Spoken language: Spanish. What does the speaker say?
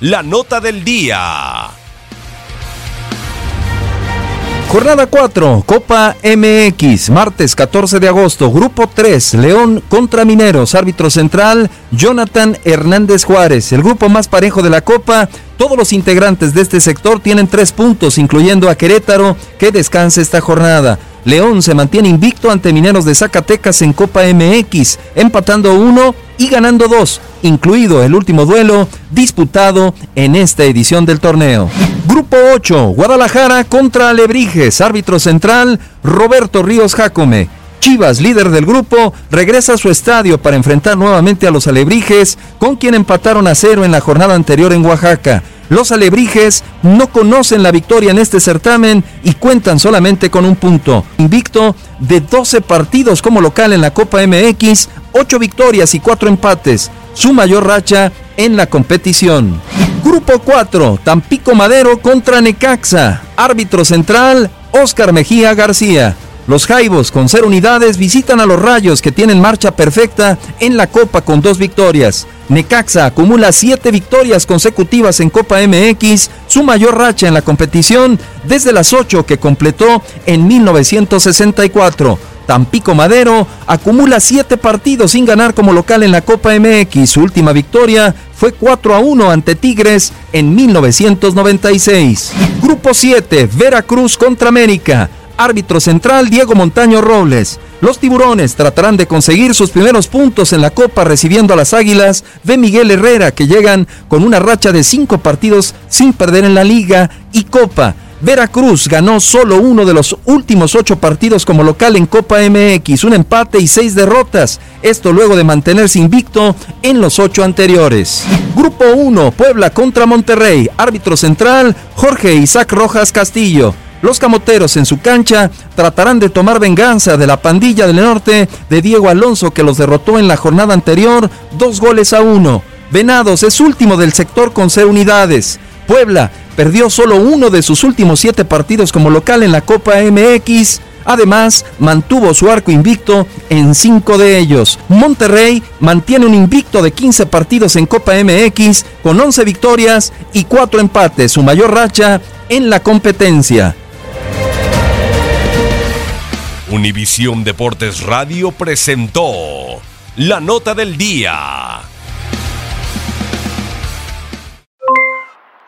la nota del día. Jornada 4, Copa MX, martes 14 de agosto, Grupo 3, León contra Mineros, árbitro central, Jonathan Hernández Juárez. El grupo más parejo de la Copa, todos los integrantes de este sector tienen tres puntos, incluyendo a Querétaro, que descansa esta jornada. León se mantiene invicto ante Mineros de Zacatecas en Copa MX, empatando uno y ganando dos, incluido el último duelo disputado en esta edición del torneo. Grupo 8, Guadalajara contra Alebrijes, árbitro central Roberto Ríos Jacome. Chivas, líder del grupo, regresa a su estadio para enfrentar nuevamente a los Alebrijes, con quien empataron a cero en la jornada anterior en Oaxaca. Los Alebrijes no conocen la victoria en este certamen y cuentan solamente con un punto. Invicto de 12 partidos como local en la Copa MX, 8 victorias y 4 empates, su mayor racha en la competición. Grupo 4, Tampico Madero contra Necaxa. Árbitro central, Oscar Mejía García. Los Jaibos, con cero unidades, visitan a los Rayos que tienen marcha perfecta en la Copa con dos victorias. Necaxa acumula siete victorias consecutivas en Copa MX, su mayor racha en la competición desde las ocho que completó en 1964. Tampico Madero acumula siete partidos sin ganar como local en la Copa MX. Su última victoria fue 4 a 1 ante Tigres en 1996. Grupo 7, Veracruz contra América. Árbitro central Diego Montaño Robles. Los tiburones tratarán de conseguir sus primeros puntos en la Copa recibiendo a las Águilas de Miguel Herrera que llegan con una racha de cinco partidos sin perder en la Liga y Copa. Veracruz ganó solo uno de los últimos ocho partidos como local en Copa MX, un empate y seis derrotas. Esto luego de mantenerse invicto en los ocho anteriores. Grupo 1, Puebla contra Monterrey. Árbitro central, Jorge Isaac Rojas Castillo. Los camoteros en su cancha tratarán de tomar venganza de la pandilla del norte de Diego Alonso que los derrotó en la jornada anterior dos goles a uno. Venados es último del sector con cero unidades. Puebla perdió solo uno de sus últimos siete partidos como local en la Copa MX. Además, mantuvo su arco invicto en cinco de ellos. Monterrey mantiene un invicto de 15 partidos en Copa MX con 11 victorias y 4 empates, su mayor racha en la competencia. Univisión Deportes Radio presentó la nota del día.